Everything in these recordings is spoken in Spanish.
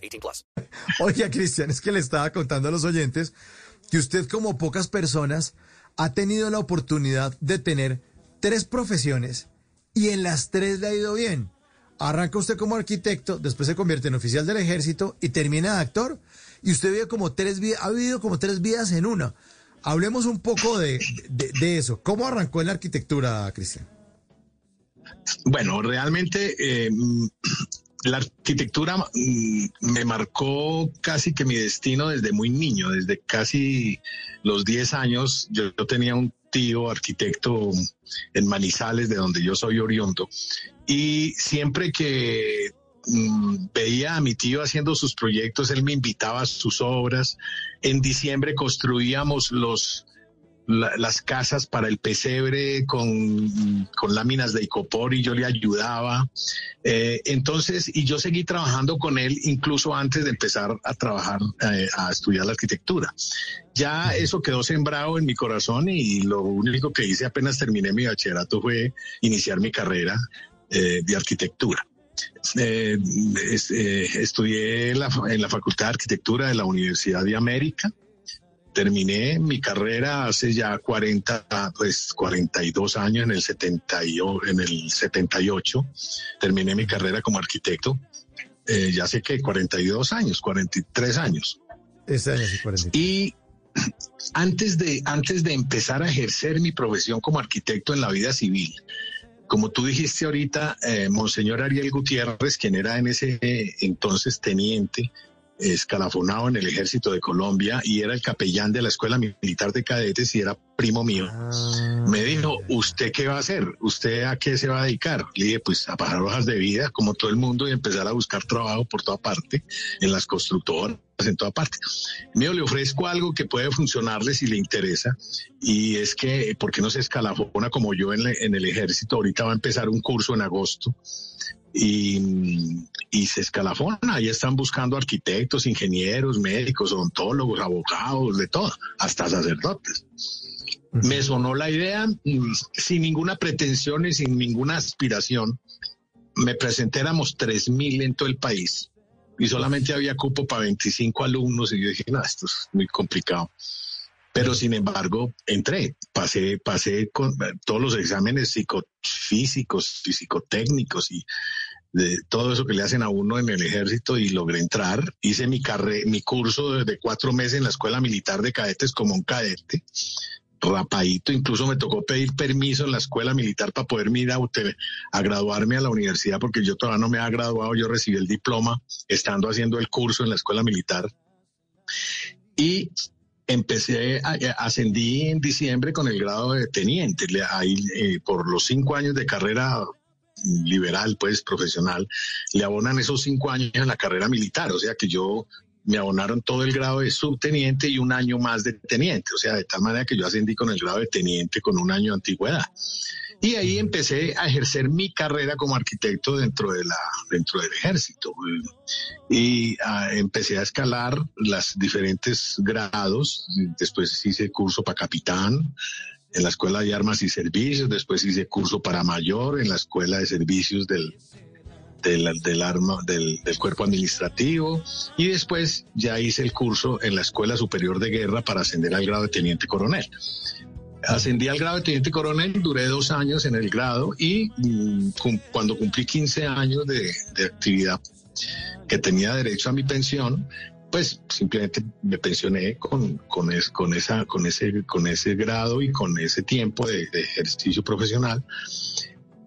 18 plus. Oiga, Cristian, es que le estaba contando a los oyentes que usted, como pocas personas, ha tenido la oportunidad de tener tres profesiones y en las tres le ha ido bien. Arranca usted como arquitecto, después se convierte en oficial del ejército y termina de actor. Y usted vive como tres vidas, ha vivido como tres vidas en una. Hablemos un poco de, de, de eso. ¿Cómo arrancó en la arquitectura, Cristian? Bueno, realmente eh, la arquitectura mm, me marcó casi que mi destino desde muy niño, desde casi los 10 años. Yo, tenía un tío arquitecto en Manizales, de donde yo soy oriundo, y siempre que mm, veía a mi tío haciendo sus proyectos, él me invitaba a sus obras. En diciembre construíamos los la- las casas para el pesebre con, con láminas de icopor y yo le ayudaba. Eh, entonces, y yo seguí trabajando con él incluso antes de empezar a trabajar, eh, a estudiar la arquitectura. Ya eso quedó sembrado en mi corazón y lo único que hice apenas terminé mi bachillerato fue iniciar mi carrera eh, de arquitectura. Eh, es- eh, estudié la, en la Facultad de Arquitectura de la Universidad de América. Terminé mi carrera hace ya 40, pues 42 años, en el, 70 y en el 78. Terminé mi carrera como arquitecto. Eh, ya sé que 42 años, 43 años. Este año sí, 40. Y antes de, antes de empezar a ejercer mi profesión como arquitecto en la vida civil, como tú dijiste ahorita, eh, Monseñor Ariel Gutiérrez, quien era en ese entonces teniente, escalafonado en el ejército de Colombia y era el capellán de la Escuela Militar de Cadetes y era primo mío. Ah, Me dijo, ¿usted qué va a hacer? ¿Usted a qué se va a dedicar? Le dije, pues a pagar hojas de vida, como todo el mundo, y empezar a buscar trabajo por toda parte, en las constructoras, en toda parte. Mío, le ofrezco algo que puede funcionarle si le interesa, y es que, ¿por qué no se escalafona como yo en, le- en el ejército? Ahorita va a empezar un curso en agosto. Y, y se escalafona, ahí están buscando arquitectos, ingenieros, médicos, odontólogos, abogados, de todo, hasta sacerdotes. Me sonó la idea mm, sin ninguna pretensión y sin ninguna aspiración. Me presenté, éramos 3.000 en todo el país y solamente había cupo para 25 alumnos y yo dije, no, esto es muy complicado. Pero sin embargo, entré, pasé, pasé con eh, todos los exámenes psicofísicos y psicotécnicos y de todo eso que le hacen a uno en el ejército y logré entrar. Hice mi carre, mi curso de, cuatro meses en la escuela militar de cadetes como un cadete rapadito, incluso me tocó pedir permiso en la escuela militar para poder ir a, a graduarme a la universidad porque yo todavía no me había graduado, yo recibí el diploma estando haciendo el curso en la escuela militar. Y empecé, a- a- ascendí en diciembre con el grado de teniente, ahí eh, por los cinco años de carrera liberal, pues profesional, le abonan esos cinco años en la carrera militar, o sea que yo me abonaron todo el grado de subteniente y un año más de teniente, o sea, de tal manera que yo ascendí con el grado de teniente con un año de antigüedad. Y ahí empecé a ejercer mi carrera como arquitecto dentro de la dentro del ejército y ah, empecé a escalar los diferentes grados. Después hice curso para capitán en la escuela de armas y servicios. Después hice curso para mayor en la escuela de servicios del del, del arma del, del cuerpo administrativo y después ya hice el curso en la escuela superior de guerra para ascender al grado de teniente coronel ascendí al grado de teniente coronel, duré dos años en el grado y mm, cuando cumplí 15 años de, de actividad que tenía derecho a mi pensión, pues simplemente me pensioné con, con, es- con, esa, con, ese, con ese grado y con ese tiempo de, de ejercicio profesional.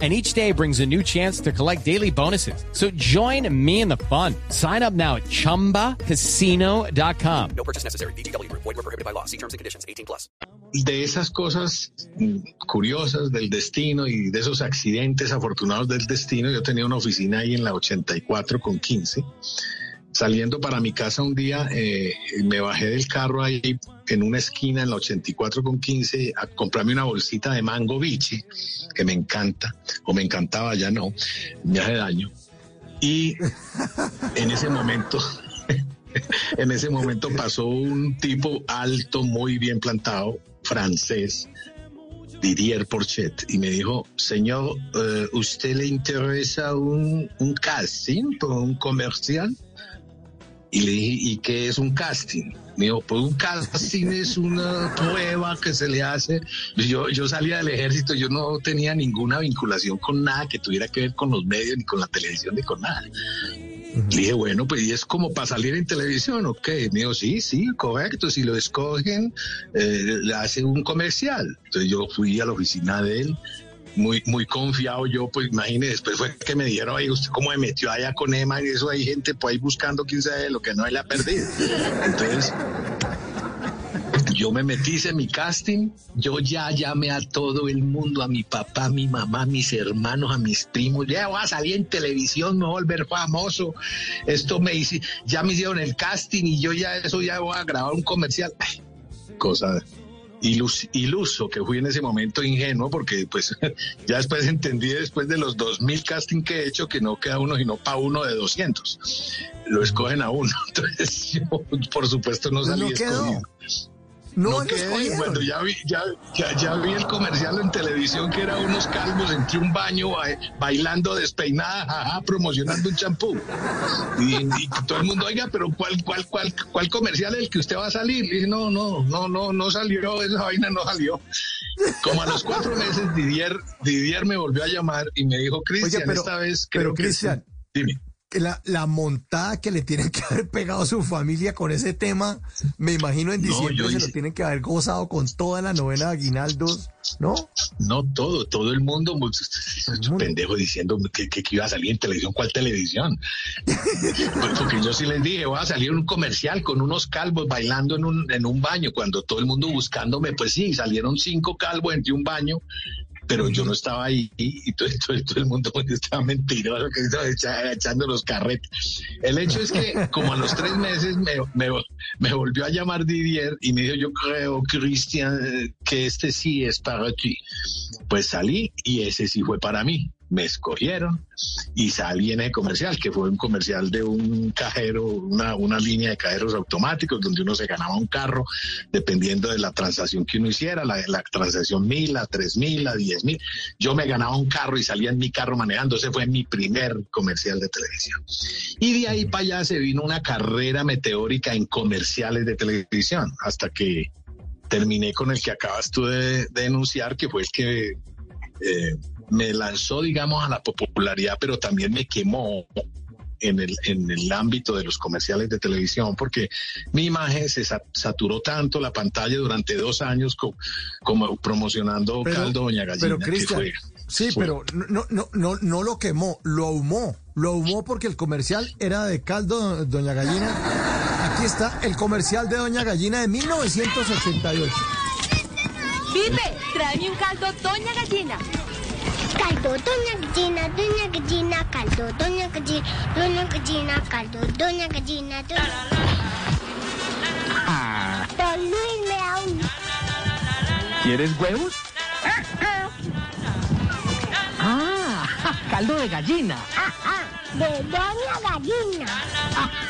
and each day brings a new chance to collect daily bonuses. So join me in the fun. Sign up now at ChumbaCasino.com. No purchase necessary. VGW Group. Void were prohibited by law. See terms and conditions. 18 plus. de esas cosas curiosas del destino y de esos accidentes afortunados del destino, yo tenía una oficina ahí en la 84 con 15. Saliendo para mi casa un día, eh, me bajé del carro ahí en una esquina en la 84 con 15 a comprarme una bolsita de mango bichi, que me encanta, o me encantaba, ya no, me hace daño. Y en ese momento, en ese momento pasó un tipo alto, muy bien plantado, francés, Didier Porchet, y me dijo, señor, eh, ¿usted le interesa un, un casting por un comercial? Y le dije, ¿y qué es un casting? Me dijo, pues un casting es una prueba que se le hace. Yo, yo salía del ejército, yo no tenía ninguna vinculación con nada que tuviera que ver con los medios, ni con la televisión, ni con nada. Le dije, bueno, pues y es como para salir en televisión, ¿ok? Me dijo, sí, sí, correcto, si lo escogen, eh, le hace un comercial. Entonces yo fui a la oficina de él, muy, muy confiado yo, pues imagínese, después fue que me dieron ahí, usted cómo me metió allá con Emma y eso hay gente pues ahí buscando quién sabe lo que no él ha perdido. Entonces, yo me metí, hice mi casting, yo ya llamé a todo el mundo, a mi papá, a mi mamá, a mis hermanos, a mis primos, ya voy a salir en televisión, me voy a volver famoso, esto me hice, ya me hicieron el casting y yo ya eso ya voy a grabar un comercial. Ay, cosa ilus- iluso que fui en ese momento ingenuo porque pues ya después entendí después de los 2000 casting que he hecho que no queda uno sino para uno de 200 lo escogen a uno entonces yo por supuesto no Pues salí no escogido No, no quedé, cuando ya vi, ya, ya, ya vi el comercial en televisión que era unos calvos entre un baño ba- bailando despeinada, jaja, promocionando un champú. Y, y todo el mundo, oiga, pero ¿cuál, cuál, cuál, cuál comercial es el que usted va a salir? Y dije, no, no, no, no, no salió, esa vaina no salió. Como a los cuatro meses, Didier, Didier me volvió a llamar y me dijo, Cristian, esta vez pero, creo que sí". Cristian, Dime. La, la montada que le tienen que haber pegado a su familia con ese tema, me imagino en No, diciembre yo se lo tienen que haber gozado con toda la novela de Aguinaldos, ¿no? No todo, todo el mundo, pendejo diciendo que, que- que iba a salir en televisión. ¿Cuál televisión? Porque yo sí les dije, voy a salir en un comercial con unos calvos bailando en un, en un baño, cuando todo el mundo buscándome, pues sí, salieron cinco calvos entre un baño, pero yo no estaba ahí y todo, todo- todo el mundo estaba mentiroso, que estaba echa- echando los carretes. El hecho es que como a los tres meses me, me, me volvió a llamar Didier y me dijo, yo creo, Cristian, eh, que este sí es para ti. Pues salí y ese sí fue para mí. Me escogieron y salí en ese comercial, que fue un comercial de un cajero, una, una línea de cajeros automáticos donde uno se ganaba un carro dependiendo de la transacción que uno hiciera, la, la transacción mil, la tres mil, la diez mil. Yo me ganaba un carro y salía en mi carro manejando. Ese fue mi primer comercial de televisión. Y de ahí para allá se vino una carrera meteórica en comerciales de televisión hasta que terminé con el que acabas tú de, de denunciar, que fue el que eh, me lanzó, digamos, a la popularidad, pero también me quemó en el, en el ámbito de los comerciales de televisión, porque mi imagen se sa- saturó tanto la pantalla durante dos años co- como promocionando Pero- Caldo Doña Gallina. Pero Cristian, sí, fue- pero no, no, no, no lo quemó, lo ahumó. Lo ahumó porque el comercial era de caldo Doña Gallina. Aquí está el comercial de Doña Gallina de 1988. Pipe, tráeme un caldo Doña Gallina. Caldo, doña gallina, doña gallina, caldo, doña gallina, doña gallina, caldo, doña gallina, doña... Don Luis me da un... ¿Quieres huevos? Ah, caldo de gallina. de doña gallina.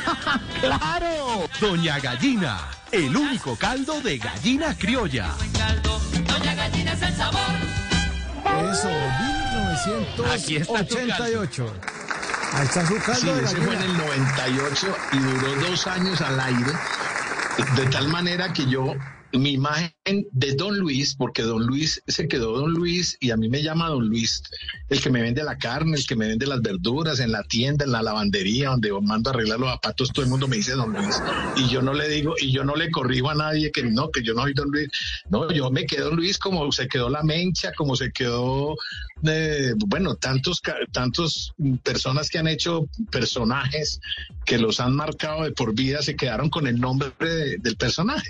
¡Claro! Doña Gallina, el único caldo de gallina criolla. Tu 1988. Ahí está su caldo Sí, ese fue en el 98 y duró dos años al aire, de tal manera que yo mi imagen de Don Luis, porque Don Luis se quedó Don Luis y a mí me llama Don Luis, el que me vende la carne, el que me vende las verduras en la tienda, en la lavandería, donde mando a arreglar los zapatos, todo el mundo me dice Don Luis. Y yo no le digo, y yo no le corrijo a nadie que no, que yo no soy Don Luis. No, yo me quedo Don Luis como se quedó la mencha, como se quedó, eh, bueno, tantos, tantos personas que han hecho personajes que los han marcado de por vida, se quedaron con el nombre del personaje.